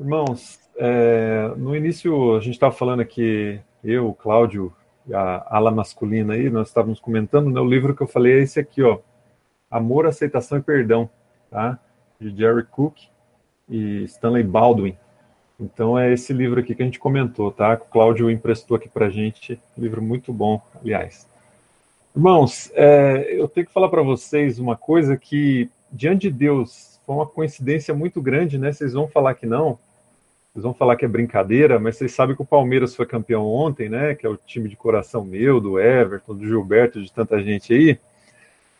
Irmãos, é, no início a gente estava falando aqui, eu, Cláudio, a ala masculina aí, nós estávamos comentando, né, o livro que eu falei é esse aqui, ó, Amor, Aceitação e Perdão, tá? De Jerry Cook e Stanley Baldwin. Então é esse livro aqui que a gente comentou, tá? O Cláudio emprestou aqui pra gente, livro muito bom, aliás. Irmãos, é, eu tenho que falar para vocês uma coisa que, diante de Deus, foi uma coincidência muito grande, né? Vocês vão falar que não, vocês vão falar que é brincadeira, mas vocês sabem que o Palmeiras foi campeão ontem, né? Que é o time de coração meu, do Everton, do Gilberto, de tanta gente aí.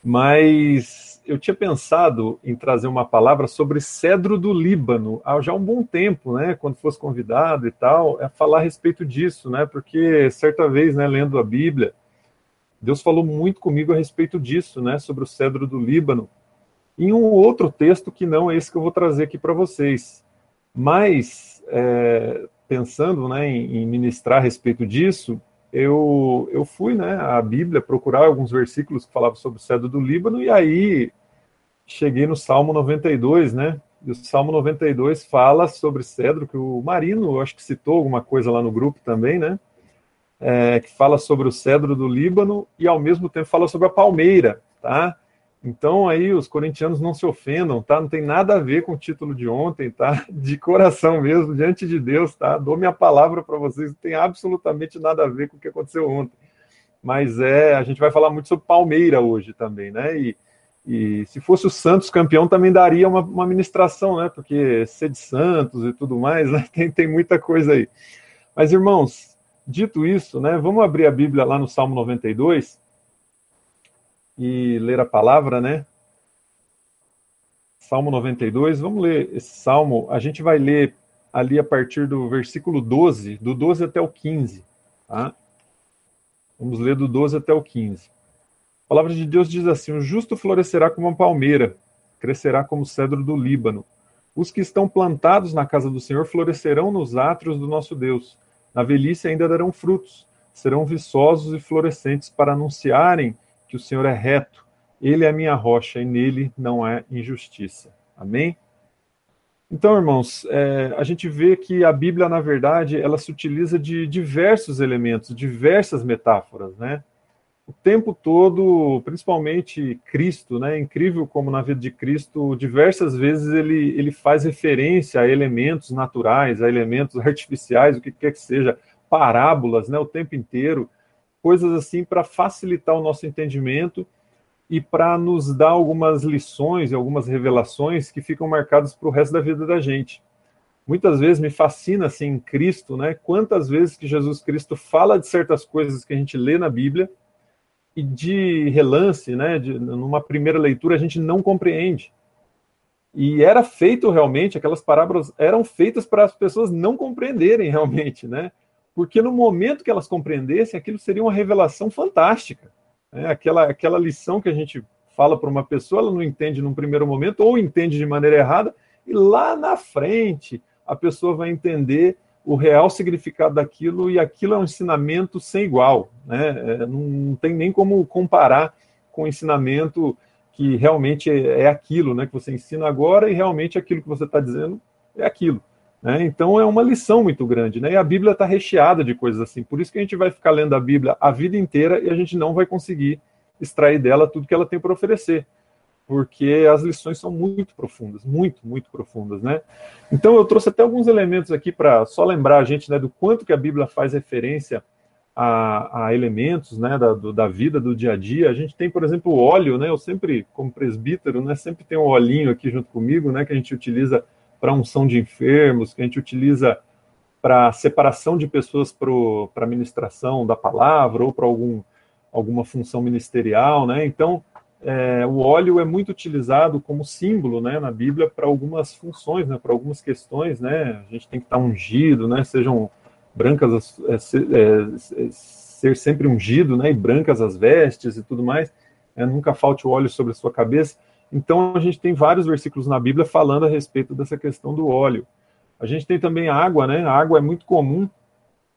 Mas eu tinha pensado em trazer uma palavra sobre cedro do Líbano há já um bom tempo, né? Quando fosse convidado e tal, é falar a respeito disso, né? Porque certa vez, né, lendo a Bíblia, Deus falou muito comigo a respeito disso, né? Sobre o cedro do Líbano. Em um outro texto que não é esse que eu vou trazer aqui para vocês. Mas é, pensando né, em, ministrar a respeito disso, eu, eu fui né, à Bíblia procurar alguns versículos que falavam sobre o cedro do Líbano, e aí cheguei no Salmo 92, né? E o Salmo 92 fala sobre cedro, que o Marino, acho que citou alguma coisa lá no grupo também, né? É, que fala sobre o cedro do Líbano e ao mesmo tempo fala sobre a palmeira, tá? Então aí os corintianos não se ofendam, tá? Não tem nada a ver com o título de ontem, tá? De coração mesmo, diante de Deus, tá? Dou minha palavra para vocês, não tem absolutamente nada a ver com o que aconteceu ontem. Mas é, a gente vai falar muito sobre Palmeira hoje também, né? E, e se fosse o Santos campeão também daria uma, uma ministração, né? Porque ser de Santos e tudo mais, né? Tem, tem muita coisa aí. Mas irmãos, dito isso, né? Vamos abrir a Bíblia lá no Salmo 92 e ler a palavra, né? Salmo 92, vamos ler esse salmo. A gente vai ler ali a partir do versículo 12, do 12 até o 15, tá? Vamos ler do 12 até o 15. A palavra de Deus diz assim: O justo florescerá como uma palmeira, crescerá como o cedro do Líbano. Os que estão plantados na casa do Senhor florescerão nos átrios do nosso Deus. Na velhice ainda darão frutos, serão viçosos e florescentes para anunciarem que o Senhor é reto, ele é a minha rocha e nele não há injustiça. Amém? Então, irmãos, é, a gente vê que a Bíblia, na verdade, ela se utiliza de diversos elementos, diversas metáforas, né? O tempo todo, principalmente Cristo, né? É incrível como na vida de Cristo, diversas vezes ele, ele faz referência a elementos naturais, a elementos artificiais, o que quer que seja, parábolas, né? O tempo inteiro coisas assim para facilitar o nosso entendimento e para nos dar algumas lições e algumas revelações que ficam marcadas para o resto da vida da gente. Muitas vezes me fascina assim em Cristo, né? Quantas vezes que Jesus Cristo fala de certas coisas que a gente lê na Bíblia e de relance, né? De, numa primeira leitura a gente não compreende. E era feito realmente, aquelas parábolas eram feitas para as pessoas não compreenderem realmente, né? Porque no momento que elas compreendessem, aquilo seria uma revelação fantástica. Né? Aquela, aquela lição que a gente fala para uma pessoa, ela não entende num primeiro momento, ou entende de maneira errada, e lá na frente a pessoa vai entender o real significado daquilo, e aquilo é um ensinamento sem igual. Né? É, não, tem nem como comparar com o ensinamento que realmente é, é aquilo né, que você ensina agora, e realmente aquilo que você está dizendo é aquilo. Né? Então é uma lição muito grande, né? E a Bíblia está recheada de coisas assim. Por isso que a gente vai ficar lendo a Bíblia a vida inteira e a gente não vai conseguir extrair dela tudo que ela tem para oferecer, porque as lições são muito profundas, muito, muito profundas, né? Então eu trouxe até alguns elementos aqui para só lembrar a gente, né, do quanto que a Bíblia faz referência a, a elementos, né, da, do, da vida, do dia a dia. A gente tem, por exemplo, o óleo, né? Eu sempre, como presbítero, né, sempre tem um olhinho aqui junto comigo, né, que a gente utiliza para unção de enfermos, que a gente utiliza para separação de pessoas para a ministração da palavra ou para algum, alguma função ministerial, né? Então, é, o óleo é muito utilizado como símbolo, né, na Bíblia para algumas funções, né, para algumas questões, né? A gente tem que estar tá ungido, né? Sejam brancas, é, ser, é, ser sempre ungido, né? E brancas as vestes e tudo mais. É, nunca falte o óleo sobre a sua cabeça. Então, a gente tem vários versículos na Bíblia falando a respeito dessa questão do óleo. A gente tem também água, né? A água é muito comum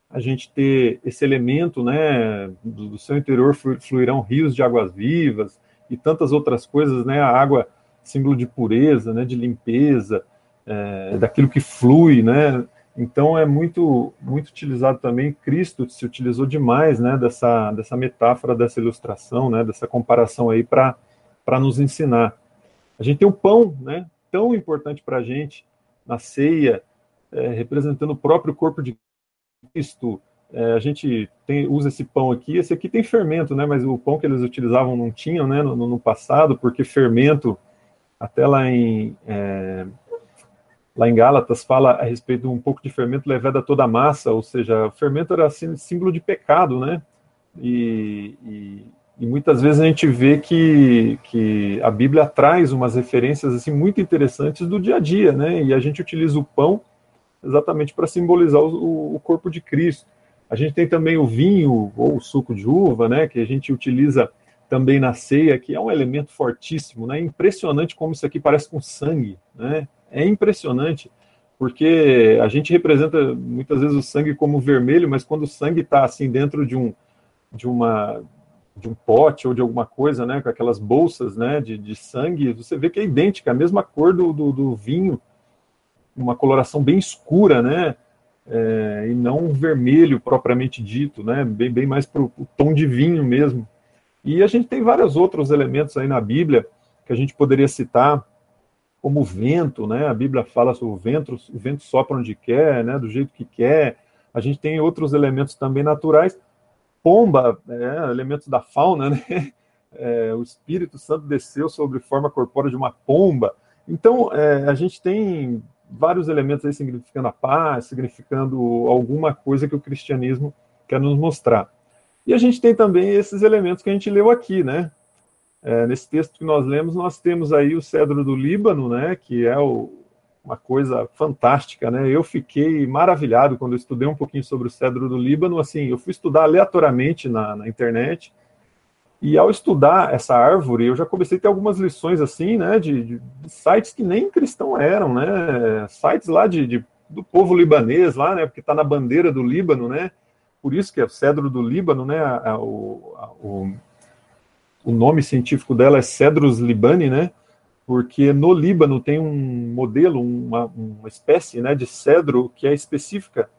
a gente ter esse elemento, né? Do, do seu interior fluirão rios de águas vivas e tantas outras coisas, né? A água, símbolo de pureza, né? De limpeza. é, daquilo que flui, né? Então é muito muito utilizado também Cristo se utilizou demais, né, dessa dessa metáfora, dessa ilustração, né, dessa comparação aí para para nos ensinar. A gente tem o pão, né, tão importante para a gente na ceia, é, representando o próprio corpo de Cristo. É, a gente tem, usa esse pão aqui, esse aqui tem fermento, né, mas o pão que eles utilizavam não tinham, né, no, no passado, porque fermento, até lá em é, lá em Gálatas fala a respeito de um pouco de fermento levado a toda a massa, ou seja, o fermento era assim, símbolo de pecado, né? E, e, e, muitas vezes a gente vê que, que a Bíblia traz umas referências assim muito interessantes do dia a dia, né? E a gente utiliza o pão exatamente para simbolizar o, o corpo de Cristo. A gente tem também o vinho ou o suco de uva, né? Que a gente utiliza também na ceia, que é um elemento fortíssimo, né? Impressionante como isso aqui parece com sangue, né? é impressionante, porque a gente representa muitas vezes o sangue como vermelho, mas quando o sangue está assim dentro de um de uma de um pote ou de alguma coisa, né, com aquelas bolsas, né, de, de sangue, você vê que é idêntica, a mesma cor do, do, do vinho, uma coloração bem escura, né, é, e não vermelho propriamente dito, né, bem, bem mais para o tom de vinho mesmo. E a gente tem vários outros elementos aí na Bíblia que a gente poderia citar, como o vento, né? A Bíblia fala sobre o vento, o vento sopra onde quer, né? Do jeito que quer. A gente tem outros elementos também naturais. Pomba, é, elementos da fauna, né? É, o Espírito Santo desceu sobre forma corpórea de uma pomba. Então, é, a gente tem vários elementos aí significando a paz, significando alguma coisa que o cristianismo quer nos mostrar. E a gente tem também esses elementos que a gente leu aqui, né? É, nesse texto que nós lemos, nós temos aí o cedro do Líbano, né, que é o, uma coisa fantástica, né? Eu fiquei maravilhado quando eu estudei um pouquinho sobre o cedro do Líbano. Assim, eu fui estudar aleatoriamente na, na internet e ao estudar essa árvore, eu já comecei a ter algumas lições assim, né, de, de, sites que nem cristão eram, né? Sites lá de, de do povo libanês lá, né? Porque está na bandeira do Líbano, né? Por isso que é o cedro do Líbano, né? A, a, o, a, o o nome científico dela é Cedrus libani, né? Porque no Líbano tem um modelo, uma, uma espécie né, de cedro que é específica,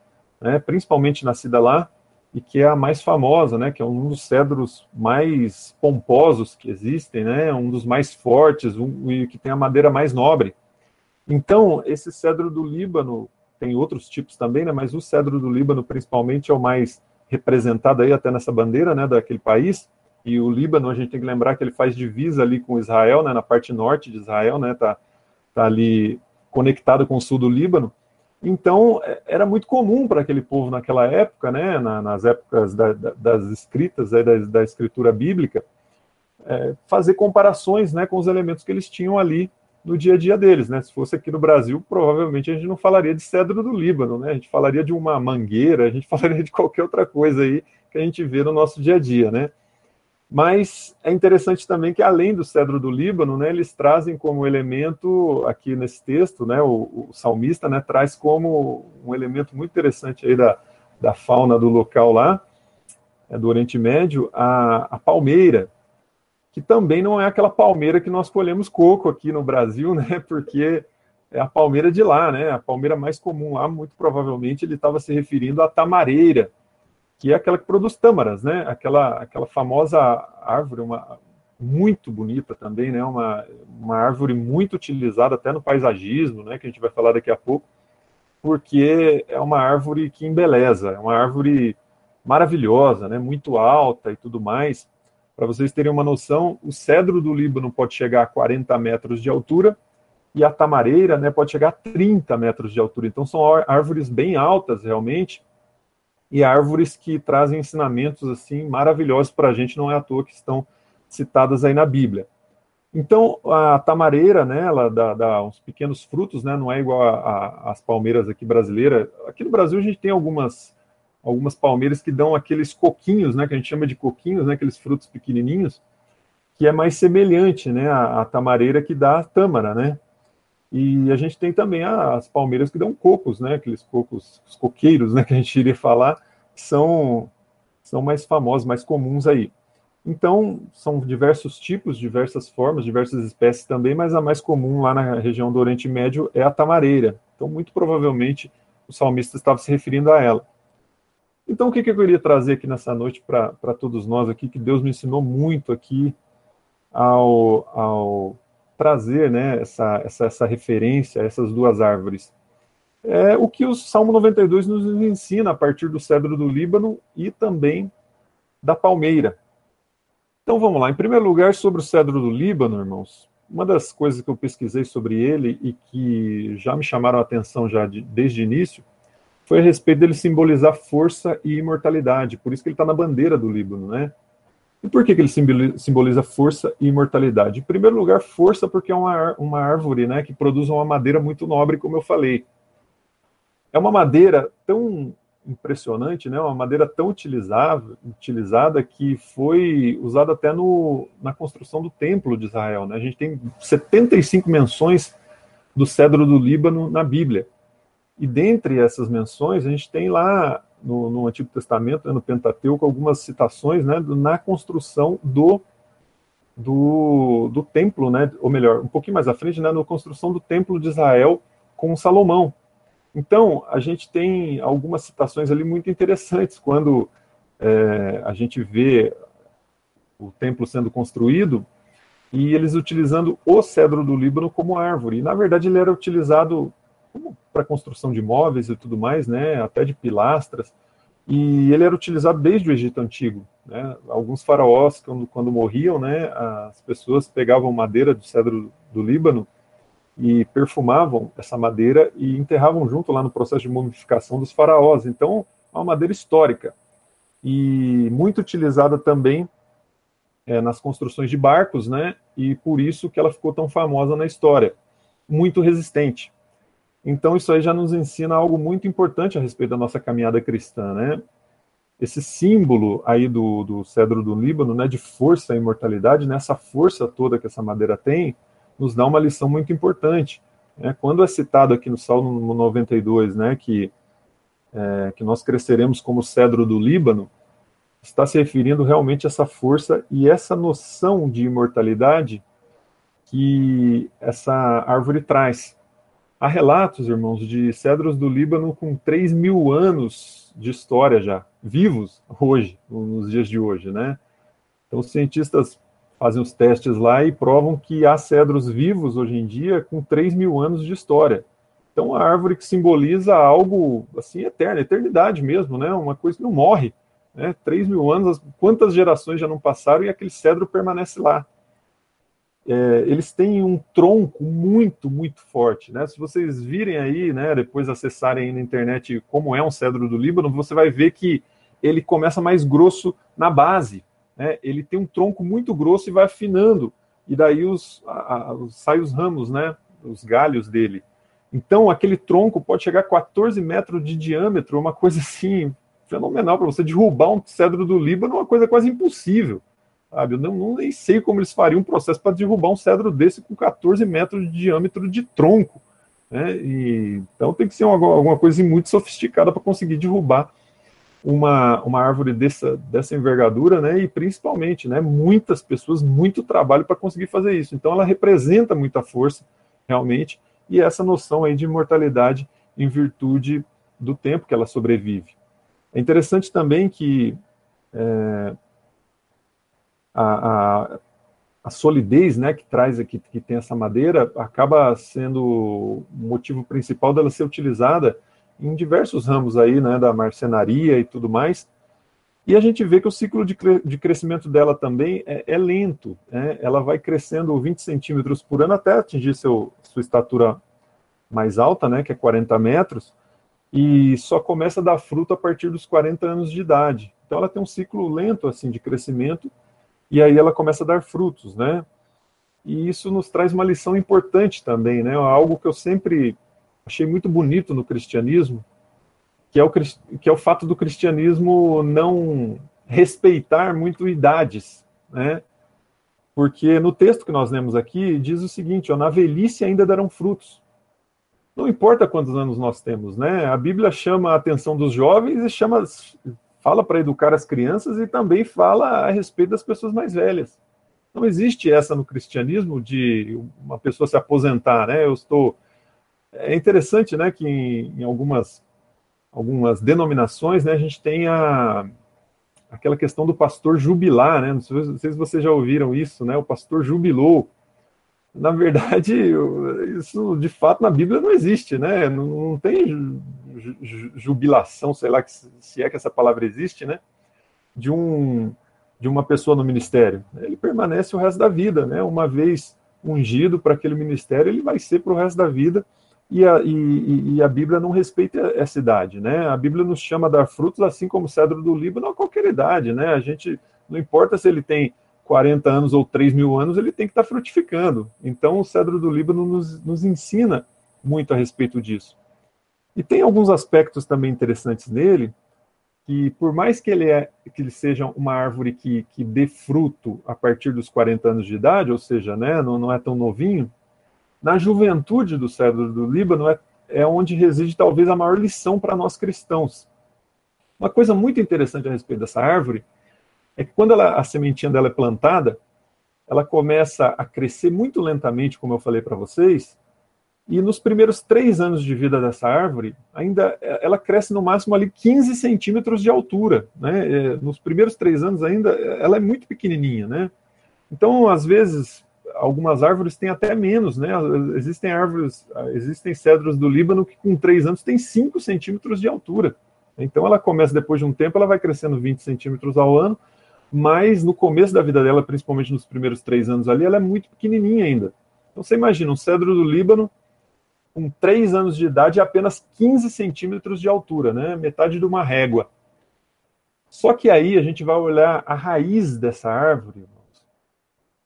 né, principalmente nascida lá, e que é a mais famosa, né, que é um dos cedros mais pomposos que existem, né, um dos mais fortes, um, e que tem a madeira mais nobre. Então, esse cedro do Líbano, tem outros tipos também, né, mas o cedro do Líbano, principalmente, é o mais representado aí até nessa bandeira, né, daquele país, e o Líbano, a gente tem que lembrar que ele faz divisa ali com Israel, né, na parte norte de Israel, né, tá, tá ali conectado com o sul do Líbano. Então, é, era muito comum para aquele povo naquela época, né, na, nas épocas da, da, das escritas, aí, da, da escritura bíblica, é, fazer comparações né, com os elementos que eles tinham ali no dia a dia deles. Né? Se fosse aqui no Brasil, provavelmente a gente não falaria de cedro do Líbano, né? a gente falaria de uma mangueira, a gente falaria de qualquer outra coisa aí que a gente vê no nosso dia a dia. Né? Mas é interessante também que, além do cedro do Líbano, né, eles trazem como elemento, aqui nesse texto, né, o, o salmista né, traz como um elemento muito interessante aí da, da fauna do local lá, é, do Oriente Médio, a, a palmeira, que também não é aquela palmeira que nós colhemos coco aqui no Brasil, né, porque é a palmeira de lá, né, a palmeira mais comum lá, muito provavelmente ele estava se referindo à tamareira, que é aquela que produz tâmaras, né? Aquela, aquela famosa árvore, uma muito bonita também, né? Uma, uma árvore muito utilizada até no paisagismo, né? Que a gente vai falar daqui a pouco, porque é uma árvore que embeleza, é uma árvore maravilhosa, né? Muito alta e tudo mais. Para vocês terem uma noção, o cedro do Líbano pode chegar a 40 metros de altura e a tamareira, né? Pode chegar a 30 metros de altura. Então são árvores bem altas realmente e árvores que trazem ensinamentos assim maravilhosos para a gente, não é à toa que estão citadas aí na Bíblia. Então, a tamareira, né, ela dá, dá uns pequenos frutos, né, não é igual às palmeiras aqui brasileiras. Aqui no Brasil a gente tem algumas, algumas palmeiras que dão aqueles coquinhos, né, que a gente chama de coquinhos, né, aqueles frutos pequenininhos, que é mais semelhante, né, à, à tamareira que dá a tâmara, né. E a gente tem também as palmeiras que dão cocos, né? Aqueles cocos, os coqueiros, né? Que a gente iria falar, são, são mais famosos, mais comuns aí. Então, são diversos tipos, diversas formas, diversas espécies também, mas a mais comum lá na região do Oriente Médio é a tamareira. Então, muito provavelmente, o salmista estava se referindo a ela. Então, o que, que eu queria trazer aqui nessa noite para todos nós aqui, que Deus me ensinou muito aqui ao, ao trazer né, essa, essa, essa referência a essas duas árvores. É o que o Salmo 92 nos ensina a partir do cedro do Líbano e também da palmeira. Então vamos lá. Em primeiro lugar, sobre o cedro do Líbano, irmãos, uma das coisas que eu pesquisei sobre ele e que já me chamaram a atenção já de, desde o início foi a respeito dele simbolizar força e imortalidade. Por isso que ele está na bandeira do Líbano, né? E por que, que ele simboliza força e imortalidade? Em primeiro lugar, força porque é uma, uma árvore né, que produz uma madeira muito nobre, como eu falei. É uma madeira tão impressionante, né, uma madeira tão utilizável, utilizada que foi usada até no, na construção do Templo de Israel. Né? A gente tem 75 menções do cedro do Líbano na Bíblia. E dentre essas menções, a gente tem lá no, no Antigo Testamento, né, no Pentateuco, algumas citações né, na construção do, do, do templo, né, ou melhor, um pouquinho mais à frente, né, na construção do templo de Israel com Salomão. Então, a gente tem algumas citações ali muito interessantes quando é, a gente vê o templo sendo construído e eles utilizando o cedro do Líbano como árvore. E, na verdade, ele era utilizado para construção de móveis e tudo mais, né, até de pilastras, e ele era utilizado desde o Egito Antigo. Né? Alguns faraós, quando, quando morriam, né, as pessoas pegavam madeira do cedro do Líbano e perfumavam essa madeira e enterravam junto lá no processo de mumificação dos faraós. Então, é uma madeira histórica e muito utilizada também é, nas construções de barcos, né? E por isso que ela ficou tão famosa na história. Muito resistente. Então, isso aí já nos ensina algo muito importante a respeito da nossa caminhada cristã, né? Esse símbolo aí do, do cedro do Líbano, né, de força e imortalidade, nessa né, força toda que essa madeira tem, nos dá uma lição muito importante. Né? Quando é citado aqui no Salmo 92, né, que, é, que nós cresceremos como cedro do Líbano, está se referindo realmente a essa força e essa noção de imortalidade que essa árvore traz. Há relatos, irmãos, de cedros do Líbano com 3 mil anos de história já, vivos hoje, nos dias de hoje, né? Então, os cientistas fazem os testes lá e provam que há cedros vivos hoje em dia com 3 mil anos de história. Então, a árvore que simboliza algo, assim, eterno, eternidade mesmo, né? Uma coisa que não morre, né? 3 mil anos, quantas gerações já não passaram e aquele cedro permanece lá é, eles têm um tronco muito, muito forte. Né? Se vocês virem aí, né, depois acessarem na internet como é um cedro do Líbano, você vai ver que ele começa mais grosso na base. Né? Ele tem um tronco muito grosso e vai afinando. E daí os, a, a, sai os ramos, né, os galhos dele. Então, aquele tronco pode chegar a 14 metros de diâmetro, uma coisa assim fenomenal para você derrubar um cedro do Líbano, uma coisa quase impossível. Sabe? Eu não, não, nem sei como eles fariam um processo para derrubar um cedro desse com 14 metros de diâmetro de tronco. Né? E, então tem que ser uma, alguma coisa muito sofisticada para conseguir derrubar uma, uma árvore dessa, dessa envergadura, né? E principalmente, né? Muitas pessoas, muito trabalho para conseguir fazer isso. Então ela representa muita força, realmente, e essa noção aí de imortalidade em virtude do tempo que ela sobrevive. É interessante também que é, a, a, a solidez né, que traz aqui, que tem essa madeira, acaba sendo o motivo principal dela ser utilizada em diversos ramos aí, né, da marcenaria e tudo mais. E a gente vê que o ciclo de, de crescimento dela também é, é lento. Né? Ela vai crescendo 20 centímetros por ano até atingir seu, sua estatura mais alta, né, que é 40 metros, e só começa a dar fruto a partir dos 40 anos de idade. Então ela tem um ciclo lento assim de crescimento e aí ela começa a dar frutos, né? E isso nos traz uma lição importante também, né? Algo que eu sempre achei muito bonito no cristianismo, que é o, que é o fato do cristianismo não respeitar muito idades, né? Porque no texto que nós lemos aqui diz o seguinte: ó, na velhice ainda darão frutos. Não importa quantos anos nós temos, né? A Bíblia chama a atenção dos jovens e chama fala para educar as crianças e também fala a respeito das pessoas mais velhas. Não existe essa no cristianismo de uma pessoa se aposentar, né? Eu estou é interessante, né, que em, algumas algumas denominações, né, a gente tem a aquela questão do pastor jubilar, né? Não sei se vocês já ouviram isso, né? O pastor jubilou. Na verdade, isso de fato na Bíblia não existe, né? Não, não tem jubilação, sei lá se é que essa palavra existe, né? De um de uma pessoa no ministério. Ele permanece o resto da vida, né? Uma vez ungido para aquele ministério, ele vai ser para o resto da vida. E a, e, e a, Bíblia não respeita essa idade, né? A Bíblia nos chama a dar frutos, assim como o cedro do Líbano, a qualquer idade, né? A gente, não importa se ele tem 40 anos ou 3 mil anos, ele tem que estar frutificando. Então, o cedro do Líbano nos, nos ensina muito a respeito disso. E tem alguns aspectos também interessantes nele, que por mais que ele, é, que ele seja uma árvore que, que dê fruto a partir dos 40 anos de idade, ou seja, né, não, não é tão novinho, na juventude do cedro do Líbano é, é onde reside talvez a maior lição para nós cristãos. Uma coisa muito interessante a respeito dessa árvore é que quando ela, a sementinha dela é plantada, ela começa a crescer muito lentamente, como eu falei para vocês, e nos primeiros três anos de vida dessa árvore, ainda ela cresce no máximo ali 15 centímetros de altura. Né? É, nos primeiros três anos ainda ela é muito pequenininha. Né? Então, às vezes, algumas árvores têm até menos. Né? Existem árvores, existem cedros do Líbano que com três anos têm 5 centímetros de altura. Então, ela começa depois de um tempo, ela vai crescendo 20 centímetros ao ano, mas no começo da vida dela, principalmente nos primeiros três anos ali, ela é muito pequenininha ainda. Então, você imagina, um cedro do Líbano com 3 anos de idade e apenas 15 centímetros de altura, né? metade de uma régua. Só que aí a gente vai olhar a raiz dessa árvore, irmãos,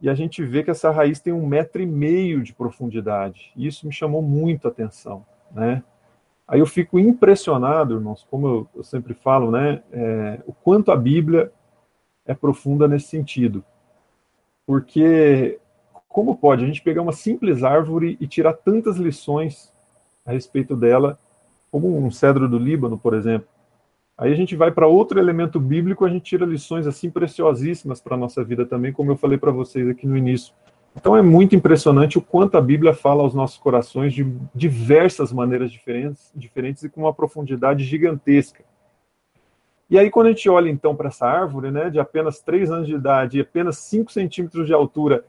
e a gente vê que essa raiz tem um metro e meio de profundidade. E isso me chamou muito a atenção. Né? Aí eu fico impressionado, irmãos, como eu, eu sempre falo, né, é, o quanto a Bíblia é profunda nesse sentido. Porque como pode a gente pegar uma simples árvore e tirar tantas lições a respeito dela, como um cedro do Líbano, por exemplo? Aí a gente vai para outro elemento bíblico, a gente tira lições assim preciosíssimas para a nossa vida também, como eu falei para vocês aqui no início. Então é muito impressionante o quanto a Bíblia fala aos nossos corações de diversas maneiras diferentes, diferentes e com uma profundidade gigantesca. E aí, quando a gente olha então para essa árvore, né, de apenas 3 anos de idade e apenas 5 centímetros de altura,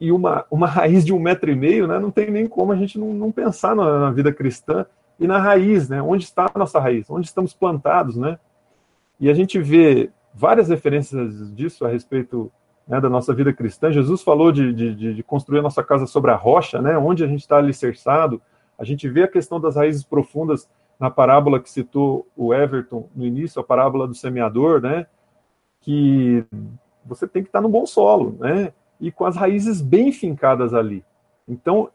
e uma, uma raiz de um metro e meio, né, não tem nem como a gente não, não pensar na, na, vida cristã e na raiz, né, onde está a nossa raiz, onde estamos plantados, né, e a gente vê várias referências disso a respeito né, da nossa vida cristã. Jesus falou de, de, de, construir a nossa casa sobre a rocha, né, onde a gente está alicerçado. A gente vê a questão das raízes profundas na parábola que citou o Everton no início, a parábola do semeador, né, que você tem que estar no bom solo, né, e com as raízes bem fincadas ali. Então,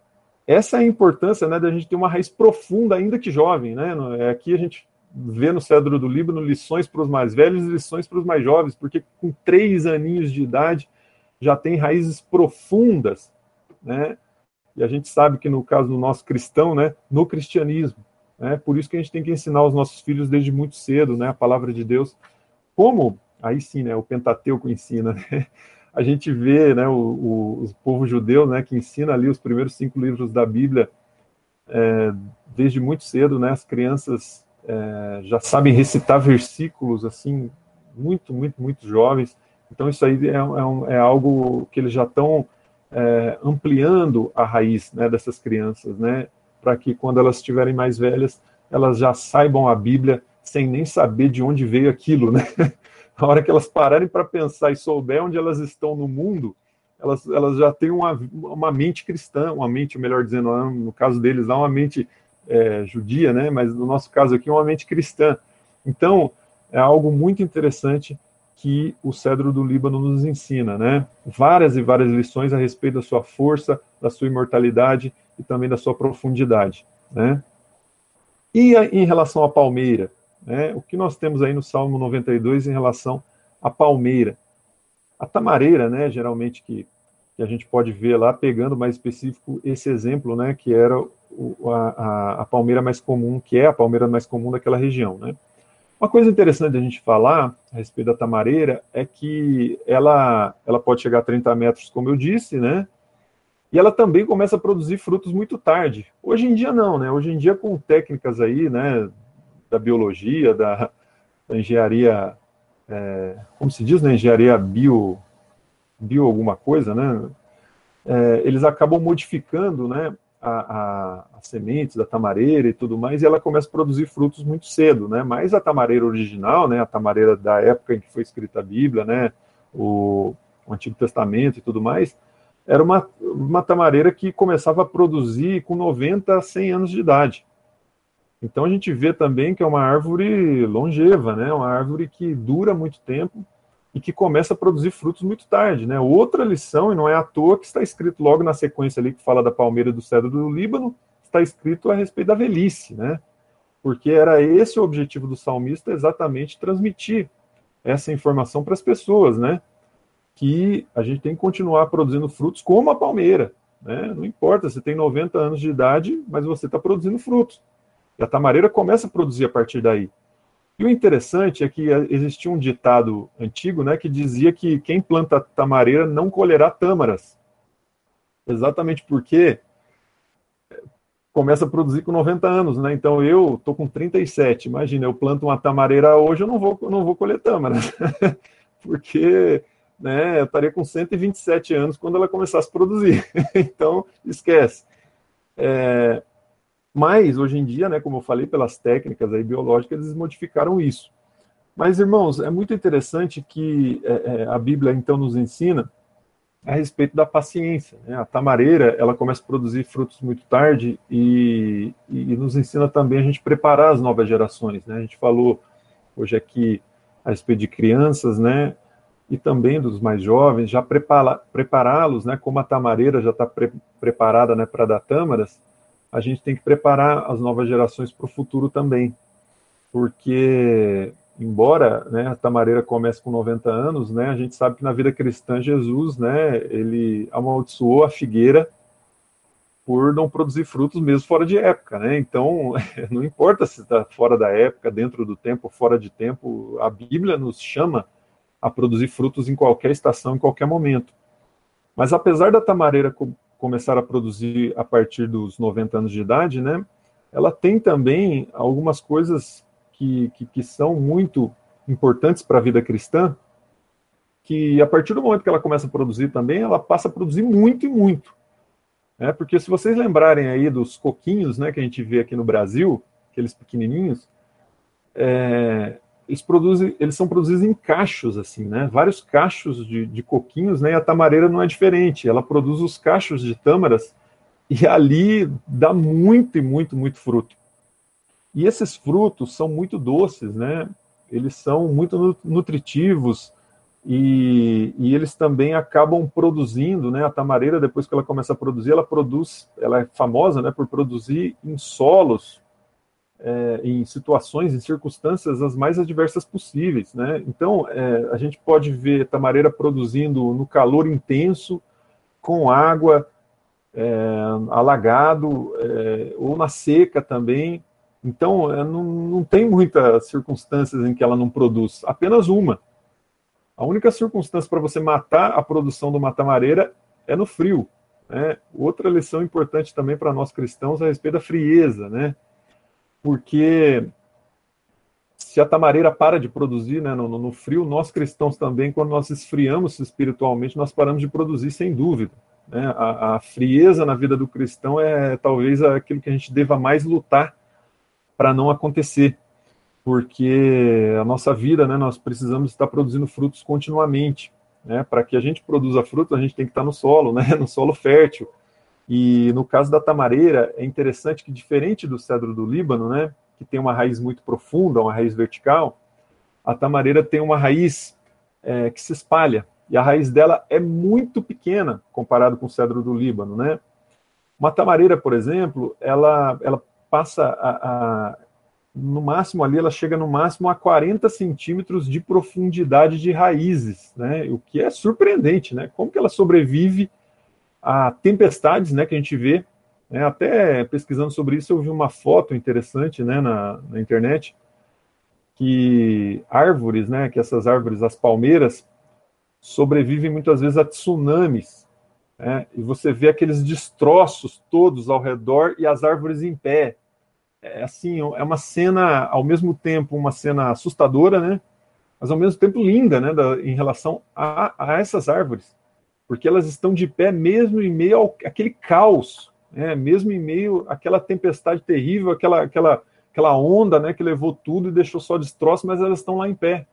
essa é a importância né, da gente ter uma raiz profunda, ainda que jovem. Né? É, aqui a gente vê no Cedro do Líbano lições para os mais velhos e lições para os mais jovens, porque com três aninhos de idade já tem raízes profundas, né? E a gente sabe que no caso do nosso cristão, né, no cristianismo, né, por isso que a gente tem que ensinar os nossos filhos desde muito cedo, né, a palavra de Deus, como aí sim, né, o Pentateuco ensina, né, a gente vê né, o, o, o, povo judeu né, que ensina ali os primeiros cinco livros da Bíblia é, desde muito cedo, né, as crianças é, já sabem recitar versículos assim, muito, muito, muito jovens. Então isso aí é, é, um, é algo que eles já estão é, ampliando a raiz né, dessas crianças, né, para que quando elas estiverem mais velhas, elas já saibam a Bíblia sem nem saber de onde veio aquilo, né? A hora que elas pararem para pensar e souber onde elas estão no mundo, elas, elas já têm uma, uma mente cristã, uma mente, melhor dizendo, no caso deles, uma mente é, judia, né? mas no nosso caso aqui, uma mente cristã. Então, é algo muito interessante que o cedro do Líbano nos ensina, né? Várias e várias lições a respeito da sua força, da sua imortalidade e também da sua profundidade, né? E em relação à palmeira, né? O que nós temos aí no Salmo 92 em relação à palmeira? A tamareira, né, geralmente que, que a gente pode ver lá, pegando mais específico esse exemplo, né, que era o, a, a, palmeira mais comum, que é a palmeira mais comum daquela região. Né? Uma coisa interessante a gente falar a respeito da tamareira é que ela, ela pode chegar a 30 metros, como eu disse, né? E ela também começa a produzir frutos muito tarde. Hoje em dia não, né? Hoje em dia com técnicas aí, né, da biologia, da, da engenharia, é, como se diz, né, engenharia bio, bio alguma coisa, né? É, eles acabam modificando, né, a, a, as sementes da tamareira e tudo mais, e ela começa a produzir frutos muito cedo, né? Mas a tamareira original, né, a tamareira da época em que foi escrita a Bíblia, né, o, o Antigo Testamento e tudo mais, era uma, uma tamareira que começava a produzir com 90 a 100 anos de idade. Então a gente vê também que é uma árvore longeva, né? Uma árvore que dura muito tempo e que começa a produzir frutos muito tarde, né? Outra lição, e não é à toa que está escrito logo na sequência ali que fala da palmeira do cedro do Líbano, está escrito a respeito da velhice, né? Porque era esse o objetivo do salmista, exatamente transmitir essa informação para as pessoas, né? Que a gente tem que continuar produzindo frutos como a palmeira, né? Não importa, você tem 90 anos de idade, mas você está produzindo frutos. E a tamareira começa a produzir a partir daí. E o interessante é que existia um ditado antigo, né, que dizia que quem planta tamareira não colherá tâmaras. Exatamente porque começa a produzir com 90 anos, né? Então eu tô com 37. Imagina, eu planto uma tamareira hoje, eu não vou não vou colher tâmaras. porque, né, eu estaria com 127 anos quando ela começasse a produzir. então, esquece. É, mas, hoje em dia, né, como eu falei, pelas técnicas aí biológicas, eles modificaram isso. Mas, irmãos, é muito interessante que é, é, a Bíblia, então, nos ensina a respeito da paciência. Né? A tamareira, ela começa a produzir frutos muito tarde e, e, nos ensina também a gente preparar as novas gerações. Né? A gente falou hoje aqui a respeito de crianças, né? E também dos mais jovens, já prepará-los, né? Como a tamareira já está pre preparada, né, para dar tâmaras, a gente tem que preparar as novas gerações para o futuro também. Porque, embora né, a Tamareira comece com 90 anos, né, a gente sabe que na vida cristã Jesus, né, ele amaldiçoou a figueira por não produzir frutos mesmo fora de época, né? Então, não importa se está fora da época, dentro do tempo, fora de tempo, a Bíblia nos chama a produzir frutos em qualquer estação, em qualquer momento. Mas apesar da tamareira começar a produzir a partir dos 90 anos de idade, né? Ela tem também algumas coisas que, que, que são muito importantes para a vida cristã, que a partir do momento que ela começa a produzir também, ela passa a produzir muito e muito. É, porque se vocês lembrarem aí dos coquinhos, né, que a gente vê aqui no Brasil, aqueles pequenininhos, é, eles produzem, eles são produzidos em cachos, assim, né? Vários cachos de, de coquinhos, né? E a tamareira não é diferente. Ela produz os cachos de tâmaras e ali dá muito e muito, muito fruto. E esses frutos são muito doces, né? Eles são muito nutritivos e, e, eles também acabam produzindo, né? A tamareira, depois que ela começa a produzir, ela produz, ela é famosa, né? Por produzir em solos é, em situações, em circunstâncias as mais adversas possíveis. Né? Então, é, a gente pode ver tamareira produzindo no calor intenso, com água, é, alagado, é, ou na seca também. Então, é, não, não tem muitas circunstâncias em que ela não produz, apenas uma. A única circunstância para você matar a produção de uma tamareira é no frio. Né? Outra lição importante também para nós cristãos é a respeito da frieza, né? Porque se a tamareira para de produzir né, no, no, frio, nós cristãos também, quando nós esfriamos espiritualmente, nós paramos de produzir, sem dúvida. Né? A, a, frieza na vida do cristão é talvez aquilo que a gente deva mais lutar para não acontecer, porque a nossa vida, né, nós precisamos estar produzindo frutos continuamente. Né? Para que a gente produza frutos, a gente tem que estar no solo, né? no solo fértil. E no caso da tamareira, é interessante que, diferente do cedro do Líbano, né, que tem uma raiz muito profunda, uma raiz vertical, a tamareira tem uma raiz é, que se espalha. E a raiz dela é muito pequena comparado com o cedro do Líbano. Né? Uma tamareira, por exemplo, ela, ela passa a, a no máximo ali, ela chega no máximo a 40 centímetros de profundidade de raízes, né? O que é surpreendente, né? Como que ela sobrevive a tempestades, né, que a gente vê, né, até pesquisando sobre isso eu vi uma foto interessante, né, na, na internet, que árvores, né, que essas árvores, as palmeiras, sobrevivem muitas vezes a tsunamis, né, e você vê aqueles destroços todos ao redor e as árvores em pé. É assim, é uma cena, ao mesmo tempo, uma cena assustadora, né, mas ao mesmo tempo linda, né, da, em relação a, a, essas árvores, porque elas estão de pé mesmo em meio àquele caos, né, mesmo em meio àquela tempestade terrível, aquela, aquela, aquela onda, né, que levou tudo e deixou só destroço, mas elas estão lá em pé.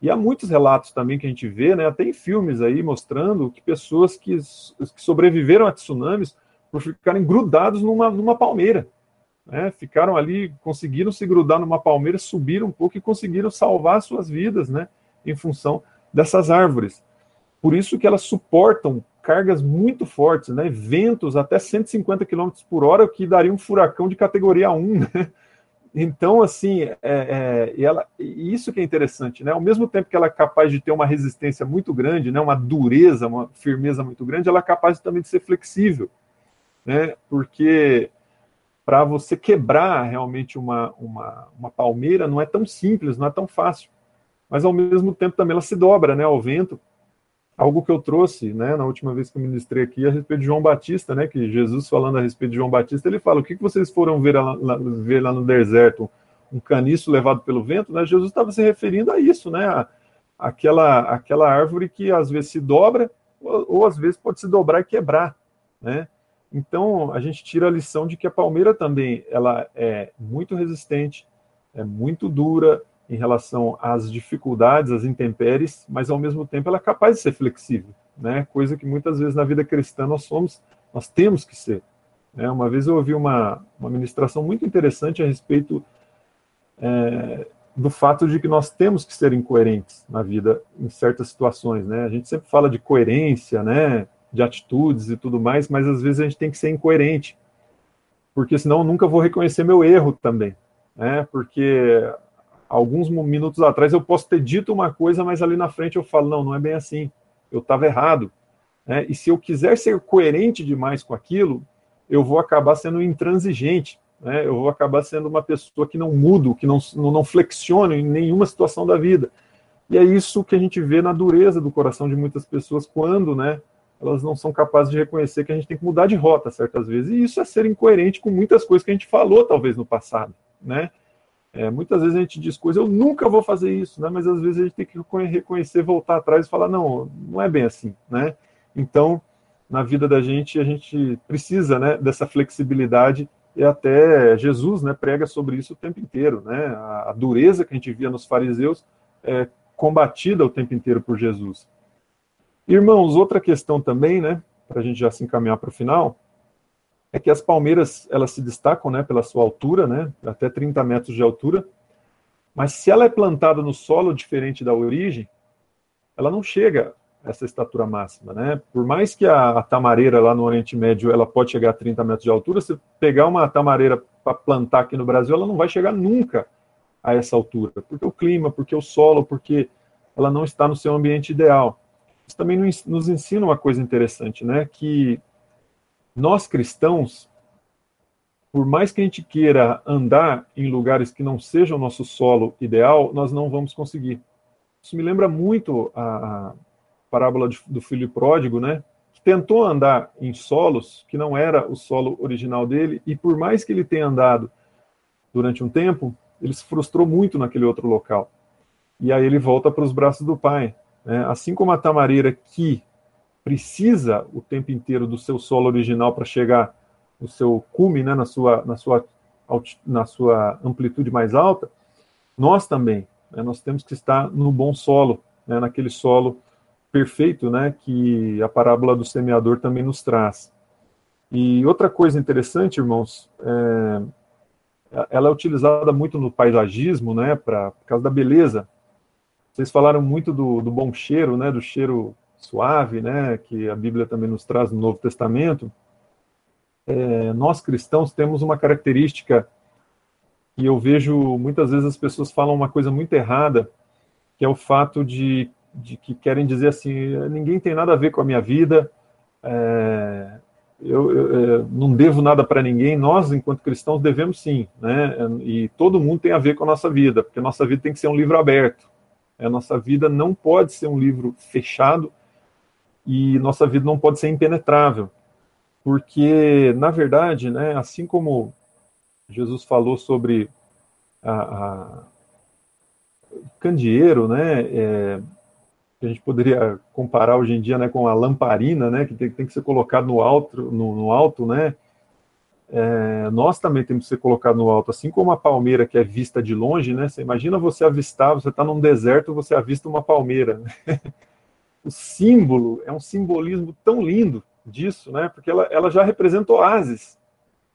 E há muitos relatos também que a gente vê, né, até em filmes aí mostrando que pessoas que, que sobreviveram a tsunamis por ficarem grudados numa, numa palmeira né, ficaram ali, conseguiram se grudar numa palmeira, subiram um pouco e conseguiram salvar suas vidas, né, em função dessas árvores. Por isso que elas suportam cargas muito fortes, né, ventos até 150 km por hora, que daria um furacão de categoria 1, né? Então, assim, é, é, ela, isso que é interessante, né? Ao mesmo tempo que ela é capaz de ter uma resistência muito grande, né? Uma dureza, uma firmeza muito grande, ela é capaz também de ser flexível, né? Porque para você quebrar realmente uma, uma, uma palmeira não é tão simples, não é tão fácil. Mas ao mesmo tempo também ela se dobra né, ao vento. Algo que eu trouxe né, na última vez que eu ministrei aqui a respeito de João Batista, né, que Jesus falando a respeito de João Batista, ele fala: o que, vocês foram ver lá, lá, ver lá no deserto? Um caniço levado pelo vento? Né? Jesus estava se referindo a isso, né? A, aquela, aquela árvore que às vezes se dobra, ou, ou às vezes pode se dobrar e quebrar. Né? Então, a gente tira a lição de que a palmeira também ela é muito resistente, é muito dura em relação às dificuldades, às intempéries, mas ao mesmo tempo ela é capaz de ser flexível, né? Coisa que muitas vezes na vida cristã nós somos, nós temos que ser. Né? Uma vez eu ouvi uma, uma ministração muito interessante a respeito é, do fato de que nós temos que ser incoerentes na vida em certas situações, né? A gente sempre fala de coerência, né? de atitudes e tudo mais, mas às vezes a gente tem que ser incoerente, porque senão eu nunca vou reconhecer meu erro também, né? Porque alguns minutos atrás eu posso ter dito uma coisa, mas ali na frente eu falo, não, não é bem assim, eu estava errado. Né? E se eu quiser ser coerente demais com aquilo, eu vou acabar sendo intransigente, né? eu vou acabar sendo uma pessoa que não mudo, que não, não flexiona em nenhuma situação da vida. E é isso que a gente vê na dureza do coração de muitas pessoas quando, né, elas não são capazes de reconhecer que a gente tem que mudar de rota certas vezes. E isso é ser incoerente com muitas coisas que a gente falou, talvez, no passado, né? É, muitas vezes a gente diz coisas, eu nunca vou fazer isso, né? Mas às vezes a gente tem que reconhecer, voltar atrás e falar, não, não é bem assim, né? Então, na vida da gente, a gente precisa, né, dessa flexibilidade e até Jesus, né, prega sobre isso o tempo inteiro, né? A, a dureza que a gente via nos fariseus é combatida o tempo inteiro por Jesus. Irmãos, outra questão também, né, para a gente já se encaminhar para o final, é que as palmeiras elas se destacam, né, pela sua altura, né, até 30 metros de altura, mas se ela é plantada no solo diferente da origem, ela não chega a essa estatura máxima, né? Por mais que a, a tamareira lá no Oriente Médio ela pode chegar a 30 metros de altura, se pegar uma tamareira para plantar aqui no Brasil, ela não vai chegar nunca a essa altura, porque o clima, porque o solo, porque ela não está no seu ambiente ideal isso também nos ensina uma coisa interessante, né? Que nós cristãos, por mais que a gente queira andar em lugares que não sejam o nosso solo ideal, nós não vamos conseguir. Isso me lembra muito a, parábola do filho pródigo, né? Que tentou andar em solos que não era o solo original dele, e por mais que ele tenha andado durante um tempo, ele se frustrou muito naquele outro local. E aí ele volta para os braços do pai. Né? Assim como a tamareira que precisa o tempo inteiro do seu solo original para chegar no seu cume, né, na, sua, na, sua, na sua amplitude mais alta, nós também, né, nós temos que estar no bom solo, né, naquele solo perfeito né, que a parábola do semeador também nos traz. E outra coisa interessante, irmãos, é, ela é utilizada muito no paisagismo, né, pra, por causa da beleza vocês falaram muito do, do bom cheiro, né, do cheiro suave, né, que a Bíblia também nos traz no Novo Testamento. É, nós cristãos temos uma característica e eu vejo muitas vezes as pessoas falam uma coisa muito errada, que é o fato de, de que querem dizer assim, ninguém tem nada a ver com a minha vida, é, eu, eu, não devo nada para ninguém, nós, enquanto cristãos, devemos sim, né? E todo mundo tem a ver com a nossa vida, porque a nossa vida tem que ser um livro aberto. A nossa vida não pode ser um livro fechado e nossa vida não pode ser impenetrável. Porque, na verdade, né, assim como Jesus falou sobre a, a candeeiro, né, é, a gente poderia comparar hoje em dia né, com a lamparina, né, que tem, tem que ser colocado no alto, no, no alto né, é, nós também temos que ser colocados no alto, assim como a palmeira que é vista de longe, né, você imagina você avistar, você está num deserto, você avista uma palmeira. Né? o símbolo é um simbolismo tão lindo disso, né, porque ela, ela já representa oásis,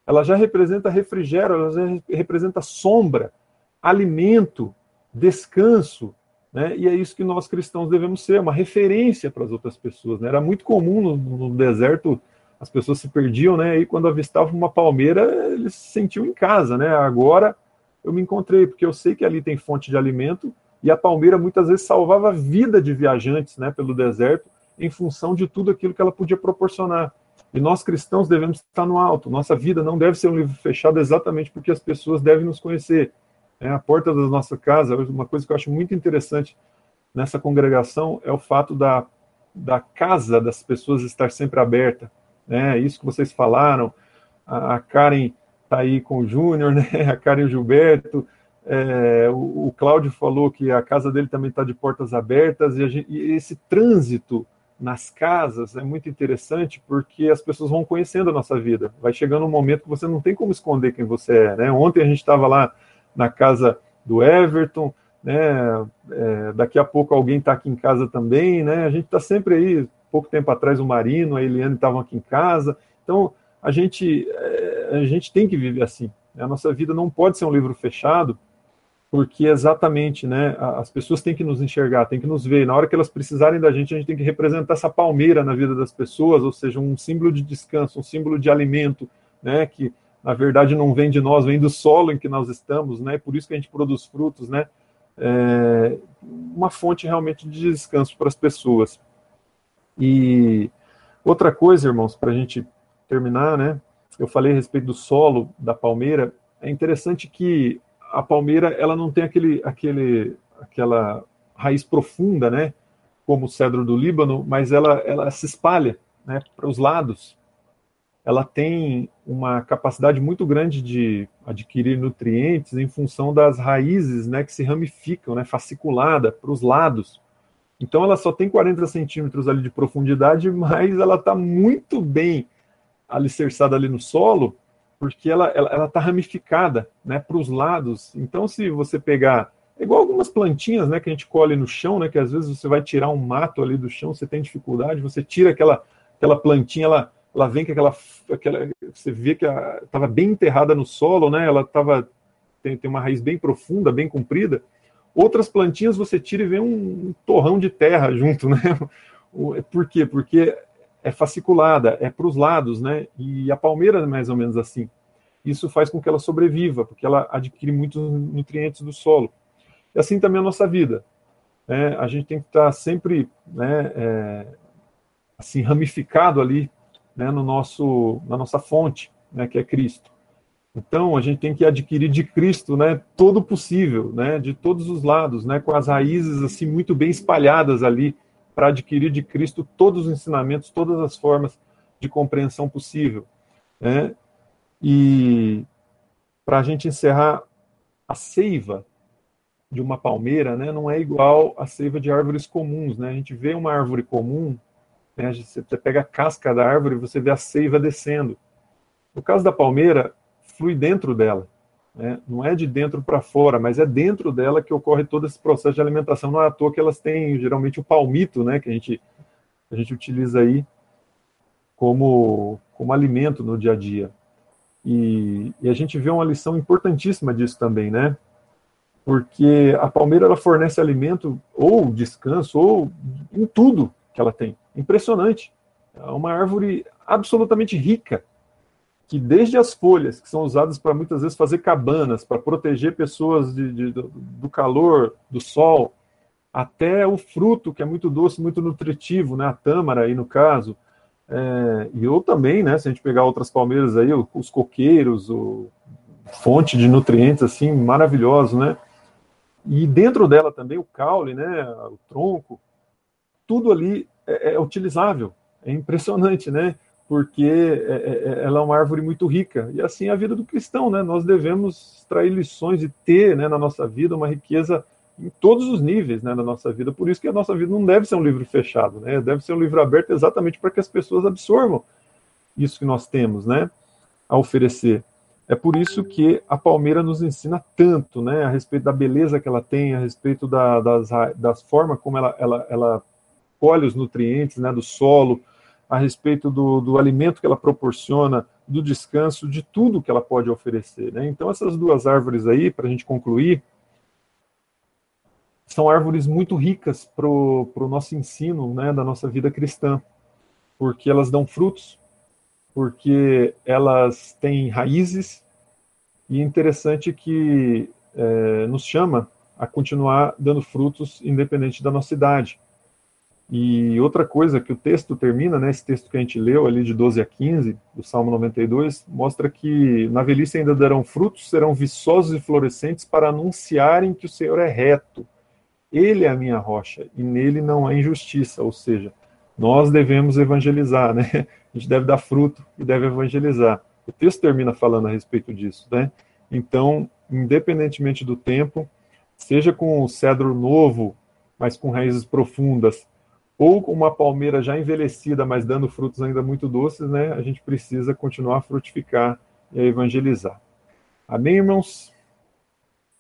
ela já representa refrigério, ela já representa sombra, alimento, descanso, né? E é isso que nós cristãos devemos ser, uma referência para as outras pessoas. Né? Era muito comum no, no, deserto, as pessoas se perdiam, né? E quando avistavam uma palmeira, eles se sentiam em casa, né? Agora eu me encontrei, porque eu sei que ali tem fonte de alimento, e a palmeira muitas vezes salvava a vida de viajantes né, pelo deserto, em função de tudo aquilo que ela podia proporcionar. E nós cristãos devemos estar no alto. Nossa vida não deve ser um livro fechado exatamente porque as pessoas devem nos conhecer. É, a porta da nossa casa, uma coisa que eu acho muito interessante nessa congregação é o fato da, da casa das pessoas estar sempre aberta. Né? Isso que vocês falaram, a, a Karen está aí com o Júnior, né? a Karen e o Gilberto, é, o, o Cláudio falou que a casa dele também está de portas abertas, e, gente, e, esse trânsito nas casas é muito interessante porque as pessoas vão conhecendo a nossa vida. Vai chegando um momento que você não tem como esconder quem você é. Né? Ontem a gente estava lá na casa do Everton, né? É, daqui a pouco alguém está aqui em casa também, né? A gente está sempre aí. Pouco tempo atrás o Marino, a Eliane estavam aqui em casa. Então a gente é, a gente tem que viver assim. Né? A nossa vida não pode ser um livro fechado, porque exatamente, né? As pessoas têm que nos enxergar, têm que nos ver. Na hora que elas precisarem da gente, a gente tem que representar essa palmeira na vida das pessoas, ou seja, um símbolo de descanso, um símbolo de alimento, né? Que na verdade não vem de nós, vem do solo em que nós estamos, né? Por isso que a gente produz frutos, né? É uma fonte realmente de descanso para as pessoas. E outra coisa, irmãos, para a gente terminar, né? Eu falei a respeito do solo da palmeira. É interessante que a palmeira ela não tem aquele, aquele, aquela raiz profunda, né? Como o cedro do Líbano, mas ela, ela se espalha, né? Para os lados ela tem uma capacidade muito grande de adquirir nutrientes em função das raízes né, que se ramificam, né, fasciculada para os lados. Então ela só tem 40 centímetros ali de profundidade, mas ela está muito bem alicerçada ali no solo, porque ela está ela, ela tá ramificada né, para os lados. Então se você pegar, é igual algumas plantinhas né, que a gente colhe no chão, né, que às vezes você vai tirar um mato ali do chão, você tem dificuldade, você tira aquela, aquela plantinha, ela ela vem com aquela, aquela você vê que estava bem enterrada no solo, né? Ela estava tem, tem uma raiz bem profunda, bem comprida. Outras plantinhas você tira e vem um, torrão de terra junto, né? Por quê? Porque é fasciculada, é para os lados, né? E a palmeira é mais ou menos assim. Isso faz com que ela sobreviva, porque ela adquire muitos nutrientes do solo. E assim também a nossa vida. Né? A gente tem que estar sempre né, é, assim ramificado ali né, no nosso, na nossa fonte, né, que é Cristo. Então, a gente tem que adquirir de Cristo né, todo possível, né, de todos os lados, né, com as raízes assim muito bem espalhadas ali, para adquirir de Cristo todos os ensinamentos, todas as formas de compreensão possível. Né? E para a gente encerrar, a seiva de uma palmeira né, não é igual à seiva de árvores comuns. Né? A gente vê uma árvore comum, né? Você pega a casca da árvore e você vê a seiva descendo. No caso da palmeira, flui dentro dela. Né? Não é de dentro para fora, mas é dentro dela que ocorre todo esse processo de alimentação. Não é à toa que elas têm geralmente o palmito, né? que a gente, a gente utiliza aí como, como alimento no dia a dia. E, e, a gente vê uma lição importantíssima disso também, né? Porque a palmeira ela fornece alimento ou descanso ou em tudo que ela tem. Impressionante. É uma árvore absolutamente rica, que desde as folhas, que são usadas para muitas vezes fazer cabanas, para proteger pessoas de, de, do calor, do sol, até o fruto, que é muito doce, muito nutritivo, né? a tâmara aí no caso, É, e eu também, né, se a gente pegar outras palmeiras aí, os coqueiros, o fonte de nutrientes assim maravilhoso, né? E dentro dela também o caule, né, o tronco, tudo ali é, é utilizável. É impressionante, né? Porque é, é, ela é uma árvore muito rica. E assim é a vida do cristão, né? Nós devemos extrair lições e ter, né, na nossa vida uma riqueza em todos os níveis, né, na nossa vida. Por isso que a nossa vida não deve ser um livro fechado, né? Deve ser um livro aberto exatamente para que as pessoas absorvam isso que nós temos, né, a oferecer. É por isso que a palmeira nos ensina tanto, né, a respeito da beleza que ela tem, a respeito da, das, das formas como ela, ela, ela colhe os nutrientes, né, do solo, a respeito do, do alimento que ela proporciona, do descanso, de tudo que ela pode oferecer. Né? Então, essas duas árvores aí, para a gente concluir, são árvores muito ricas para o nosso ensino, né, da nossa vida cristã, porque elas dão frutos, porque elas têm raízes, e é interessante que é, nos chama a continuar dando frutos independente da nossa idade. E outra coisa que o texto termina, né, esse texto que a gente leu ali de 12 a 15, do Salmo 92, mostra que na velhice ainda darão frutos, serão viçosos e florescentes para anunciarem que o Senhor é reto. Ele é a minha rocha e nele não há injustiça, ou seja, nós devemos evangelizar, né? A gente deve dar fruto e deve evangelizar. O texto termina falando a respeito disso, né? Então, independentemente do tempo, seja com o cedro novo, mas com raízes profundas, ou com uma palmeira já envelhecida, mas dando frutos ainda muito doces, né? A gente precisa continuar a frutificar e a evangelizar. Amém, irmãos?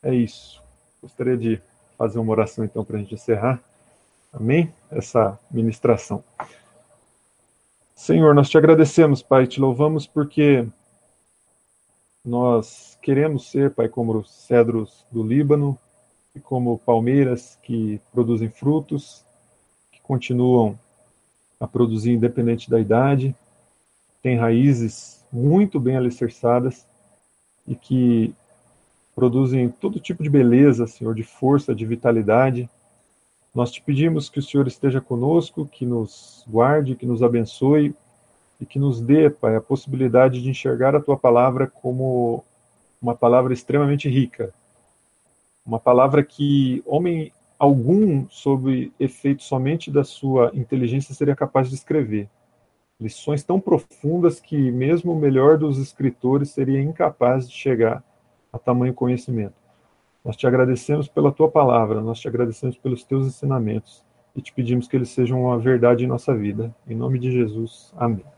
É isso. Gostaria de fazer uma oração então para a gente encerrar. Amém? Essa ministração. Senhor, nós te agradecemos, Pai, te louvamos porque nós queremos ser, Pai, como os cedros do Líbano e como palmeiras que produzem frutos, continuam a produzir independente da idade, têm raízes muito bem alicerçadas e que produzem todo tipo de beleza, Senhor, de força, de vitalidade nós te pedimos que o Senhor esteja conosco, que nos guarde, que nos abençoe e que nos dê, Pai, a possibilidade de enxergar a tua palavra como uma palavra extremamente rica. Uma palavra que homem algum, sob efeito somente da sua inteligência, seria capaz de escrever. Lições tão profundas que mesmo o melhor dos escritores seria incapaz de chegar a tamanho conhecimento. Nós te agradecemos pela tua palavra, nós te agradecemos pelos teus ensinamentos e te pedimos que eles sejam uma verdade em nossa vida. Em nome de Jesus. Amém.